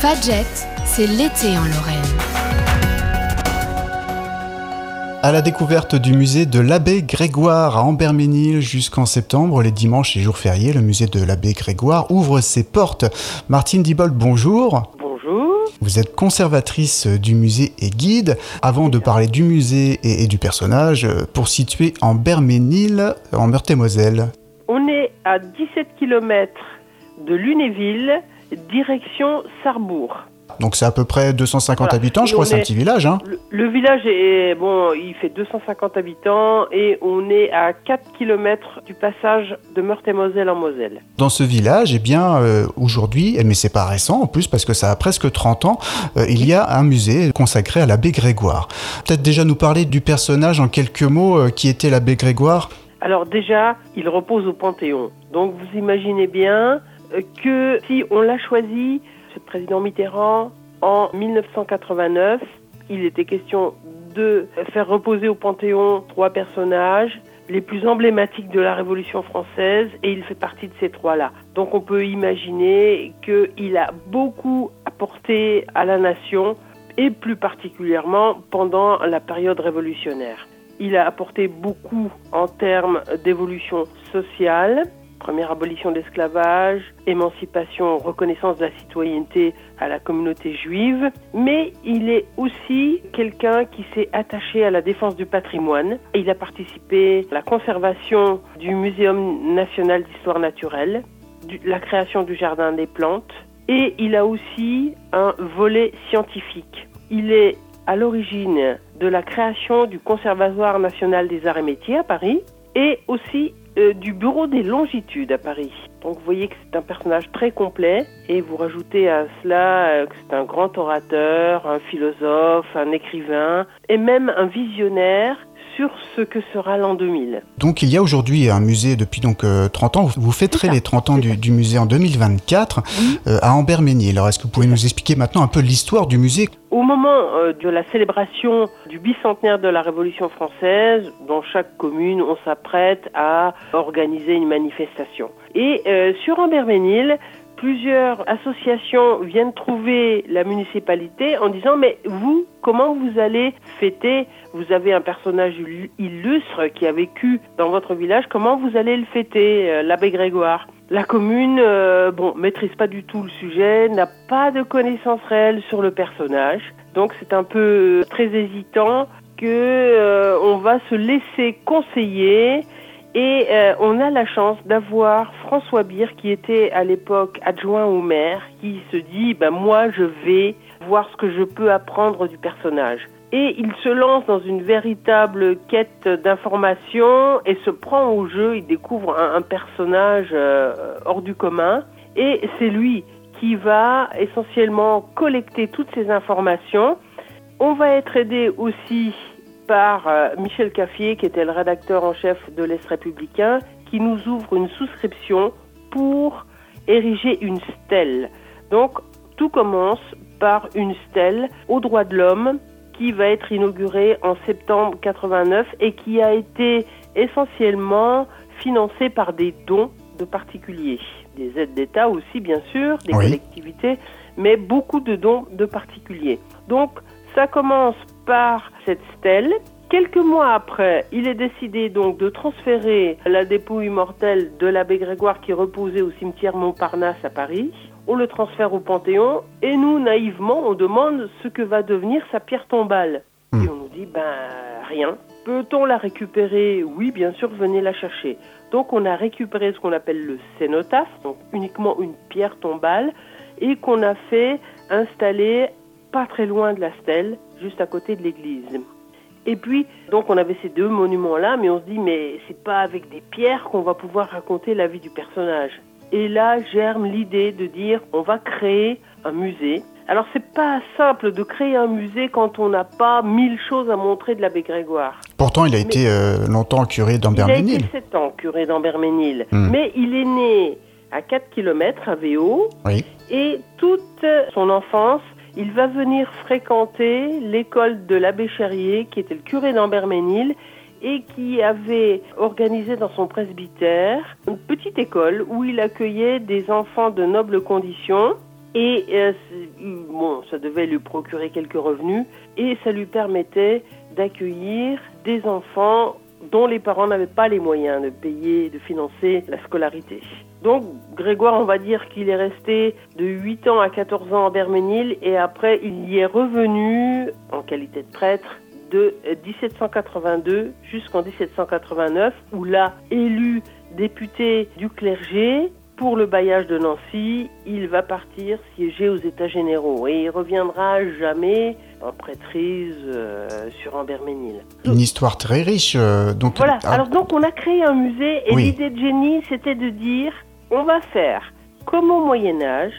Fadjet, c'est l'été en Lorraine. À la découverte du musée de l'abbé Grégoire à Amberménil jusqu'en septembre, les dimanches et jours fériés, le musée de l'abbé Grégoire ouvre ses portes. Martine Dibol, bonjour. Bonjour. Vous êtes conservatrice du musée et guide. Avant de parler du musée et, du personnage, pour situer Amberménil, en Meurthe-et-Moselle. On est à 17 km de Lunéville, direction Sarrebourg. Donc c'est à peu près 250 habitants, je crois, c'est un petit village. Hein. Le, village est bon, il fait 250 habitants et on est à 4 km du passage de Meurthe-et-Moselle en Moselle. Dans ce village, eh bien euh, aujourd'hui, mais c'est pas récent en plus parce que ça a presque 30 ans, euh, il y a un musée consacré à l'abbé Grégoire. Peut-être déjà nous parler du personnage en quelques mots euh, qui était l'abbé Grégoire? Alors déjà, il repose au Panthéon. Donc vous imaginez bien que si on l'a choisi, ce président Mitterrand, en 1989, il était question de faire reposer au Panthéon trois personnages les plus emblématiques de la Révolution française et il fait partie de ces trois-là. Donc on peut imaginer qu'il a beaucoup apporté à la nation et plus particulièrement pendant la période révolutionnaire. Il a apporté beaucoup en termes d'évolution sociale, Première abolition de l'esclavage, émancipation, reconnaissance de la citoyenneté à la communauté juive, mais il est aussi quelqu'un qui s'est attaché à la défense du patrimoine. Il a participé à la conservation du Muséum national d'histoire naturelle, la création du Jardin des plantes, et il a aussi un volet scientifique. Il est à l'origine de la création du Conservatoire national des arts et métiers à Paris et aussi euh, du Bureau des longitudes à Paris. Donc vous voyez que c'est un personnage très complet et vous rajoutez à cela euh, que c'est un grand orateur, un philosophe, un écrivain et même un visionnaire sur ce que sera l'an 2000. Donc il y a aujourd'hui un musée depuis donc 30 euh, ans. Vous fêterez les 30 ans du, musée en 2024 euh, à Amberménier. Alors est-ce que vous pouvez nous expliquer maintenant un peu l'histoire du musée? Au moment euh, de la célébration du bicentenaire de la Révolution française, dans chaque commune, on s'apprête à organiser une manifestation. Et sur Amberménil, plusieurs associations viennent trouver la municipalité en disant mais vous, comment vous allez fêter? Vous avez un personnage illustre qui a vécu dans votre village, comment vous allez le fêter, euh, l'abbé Grégoire? La commune, euh, bon, maîtrise pas du tout le sujet, n'a pas de connaissances réelles sur le personnage, donc c'est un peu très hésitant que euh, on va se laisser conseiller et euh, on a la chance d'avoir François Bire, qui était à l'époque adjoint au maire, qui se dit ben moi je vais voir ce que je peux apprendre du personnage. Et il se lance dans une véritable quête d'information et se prend au jeu. Il découvre un, personnage euh, hors du commun. Et c'est lui qui va essentiellement collecter toutes ces informations. On va être aidé aussi par euh, Michel Caffier, qui était le rédacteur en chef de l'Est républicain, qui nous ouvre une souscription pour ériger une stèle. Donc, tout commence par une stèle aux droits de l'homme qui va être inaugurée en septembre 89 et qui a été essentiellement financée par des dons de particuliers, des aides d'État aussi bien sûr, des collectivités, mais beaucoup de dons de particuliers. Donc ça commence par cette stèle. Quelques mois après, il est décidé donc de transférer la dépouille mortelle de l'abbé Grégoire qui reposait au cimetière Montparnasse à Paris. On le transfère au Panthéon et nous, naïvement, on demande ce que va devenir sa pierre tombale. Hmm. Et on nous dit, ben rien. Peut-on la récupérer? Oui, bien sûr, venez la chercher. Donc on a récupéré ce qu'on appelle le cénotaphe, donc uniquement une pierre tombale, et qu'on a fait installer pas très loin de la stèle, juste à côté de l'église. Et puis, donc on avait ces deux monuments-là, mais on se dit, mais c'est pas avec des pierres qu'on va pouvoir raconter la vie du personnage. Et là germe l'idée de dire, on va créer un musée. Alors c'est pas simple de créer un musée quand on n'a pas mille choses à montrer de l'abbé Grégoire. Pourtant, il a été euh, longtemps curé d'Amberménil. Il a été 7 ans curé d'Amberménil. Hmm. Mais il est né à 4 km à Véo. Oui. Et toute son enfance, il va venir fréquenter l'école de l'abbé Cherrier, qui était le curé d'Amberménil, et qui avait organisé dans son presbytère une petite école où il accueillait des enfants de nobles conditions Et euh, bon, ça devait lui procurer quelques revenus et ça lui permettait d'accueillir des enfants dont les parents n'avaient pas les moyens de payer, de financer la scolarité. Donc Grégoire, on va dire qu'il est resté de 8 ans à 14 ans en Berménil et après il y est revenu en qualité de prêtre de 1782 jusqu'en 1789 où là, élu député du clergé pour le bailliage de Nancy, il va partir siéger aux États généraux et il reviendra jamais en prêtrise euh, sur Amberménil. Une histoire très riche. euh, donc, Voilà, ah, alors donc on a créé un musée et Oui. l'idée de Jenny c'était de dire on va faire comme au Moyen Âge,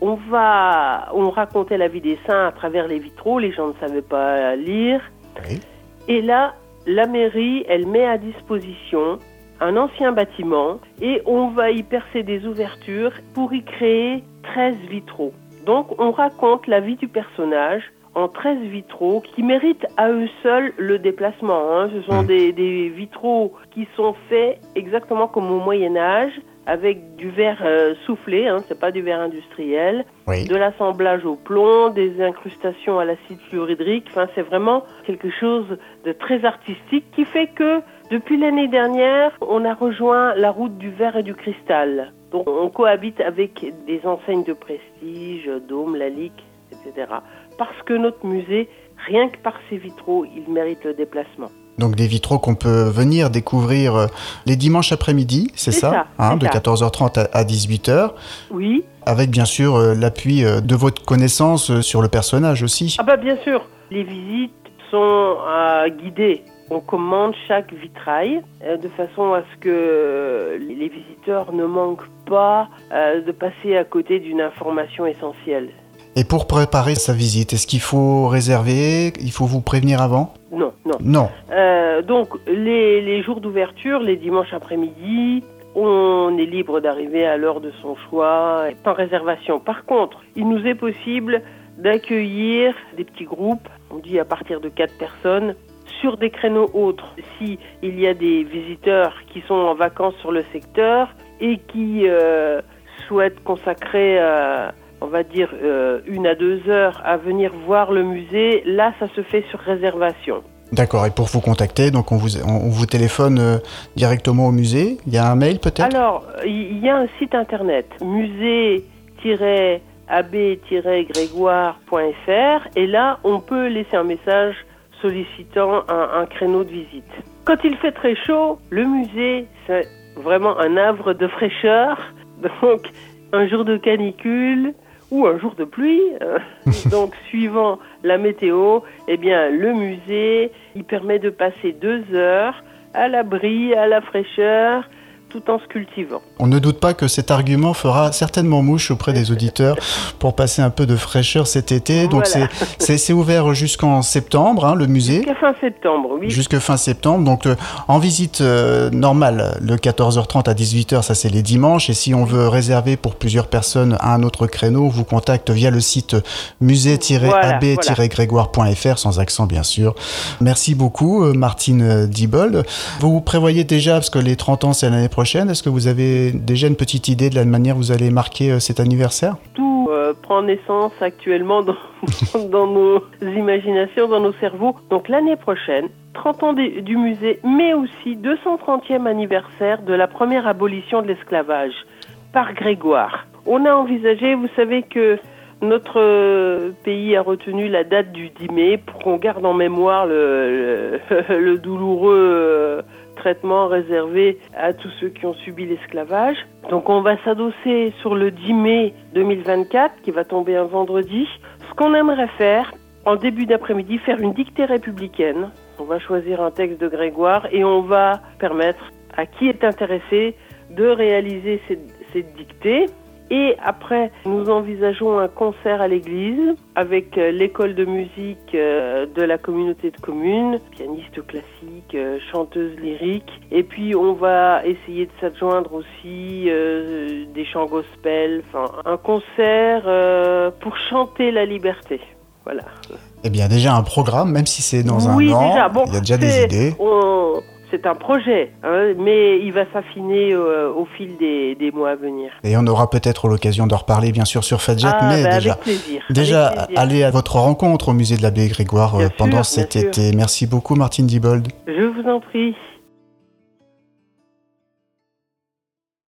on va on racontait la vie des saints à travers les vitraux, les gens ne savaient pas lire oui. et là la mairie elle met à disposition un ancien bâtiment et on va y percer des ouvertures pour y créer 13 vitraux. Donc on raconte la vie du personnage en 13 vitraux qui méritent à eux seuls le déplacement. hein. Ce sont Mm. des, des vitraux qui sont faits exactement comme au Moyen Âge avec du verre euh, soufflé, hein, c'est pas du verre industriel, oui. de l'assemblage au plomb, des incrustations à l'acide fluorhydrique. Enfin, c'est vraiment quelque chose de très artistique qui fait que depuis l'année dernière, on a rejoint la route du verre et du cristal. Donc, on cohabite avec des enseignes de prestige, Dôme, Lalique, etc. Parce que notre musée, rien que par ses vitraux, il mérite le déplacement. Donc des vitraux qu'on peut venir découvrir euh, les dimanches après-midi, c'est ça, ça, hein, de ça. 14h30 à, à 18h, Oui. avec bien sûr euh, l'appui euh, de votre connaissance sur le personnage aussi. Ah bah bien sûr, les visites sont euh, guidées. On commande chaque vitrail euh, de façon à ce que les visiteurs ne manquent pas euh, de passer à côté d'une information essentielle. Et pour préparer sa visite, est-ce qu'il faut réserver Il faut vous prévenir avant? Non, non. Non. Euh, donc les, les jours d'ouverture, les dimanches après-midi, on est libre d'arriver à l'heure de son choix, sans réservation. Par contre, il nous est possible d'accueillir des petits groupes, on dit à partir de quatre personnes, sur des créneaux autres. Si il y a des visiteurs qui sont en vacances sur le secteur et qui euh, souhaitent consacrer, euh, on va dire, euh, une à deux heures à venir voir le musée, là, ça se fait sur réservation. D'accord. Et pour vous contacter, donc on vous, on, vous téléphone euh, directement au musée. Il y a un mail peut-être? Alors, il y a un site internet, musée-ab-grégoire.fr, et là, on peut laisser un message sollicitant un, un créneau de visite. Quand il fait très chaud, le musée, c'est vraiment un havre de fraîcheur. Donc, un jour de canicule ou un jour de pluie, euh, donc suivant la météo, eh bien, le musée, il permet de passer deux heures à l'abri, à la fraîcheur, tout en se cultivant. On ne doute pas que cet argument fera certainement mouche auprès des auditeurs pour passer un peu de fraîcheur cet été. Donc Voilà. c'est- ouvert jusqu'en septembre, hein, le musée. Jusqu'à fin septembre, oui. Jusque fin septembre. Donc, euh, en visite euh, normale, le 14h30 à 18h, ça c'est les dimanches. Et si on veut réserver pour plusieurs personnes à un autre créneau, on vous contacte via le site musée-ab-grégoire.fr, sans accent bien sûr. Merci beaucoup, euh, Martine Diebold. Vous prévoyez déjà, parce que les 30 ans c'est l'année prochaine, est-ce que vous avez déjà une petite idée de la manière dont vous allez marquer euh, cet anniversaire? Tout euh, prend naissance actuellement dans, nos imaginations, dans nos cerveaux. Donc l'année prochaine, 30 ans du musée, mais aussi 230e anniversaire de la première abolition de l'esclavage par Grégoire. On a envisagé, vous savez que notre euh, pays a retenu la date du 10 mai pour qu'on garde en mémoire le, douloureux traitement réservé à tous ceux qui ont subi l'esclavage. Donc on va s'adosser sur le 10 mai 2024 qui va tomber un vendredi. Ce qu'on aimerait faire en début d'après-midi, faire une dictée républicaine. On va choisir un texte de Grégoire et on va permettre à qui est intéressé de réaliser cette, cette dictée. Et après, nous envisageons un concert à l'église avec euh, l'école de musique euh, de la communauté de communes, pianiste classique, euh, chanteuse lyrique. Et puis, on va essayer de s'adjoindre aussi euh, des chants gospel, enfin, un concert euh, pour chanter la liberté. Voilà. Eh bien, déjà un programme, même si c'est dans oui, un an, déjà. Bon, il y a déjà des idées. on- c'est un projet, hein, mais il va s'affiner euh, au fil des, des, mois à venir. Et on aura peut-être l'occasion d'en reparler, bien sûr, sur Fadjet, ah, mais bah déjà, avec plaisir, déjà avec plaisir. aller à votre rencontre au musée de l'abbé Grégoire Bien euh, pendant sûr, cet sûr. été. Merci beaucoup, Martine Dibold. Je vous en prie.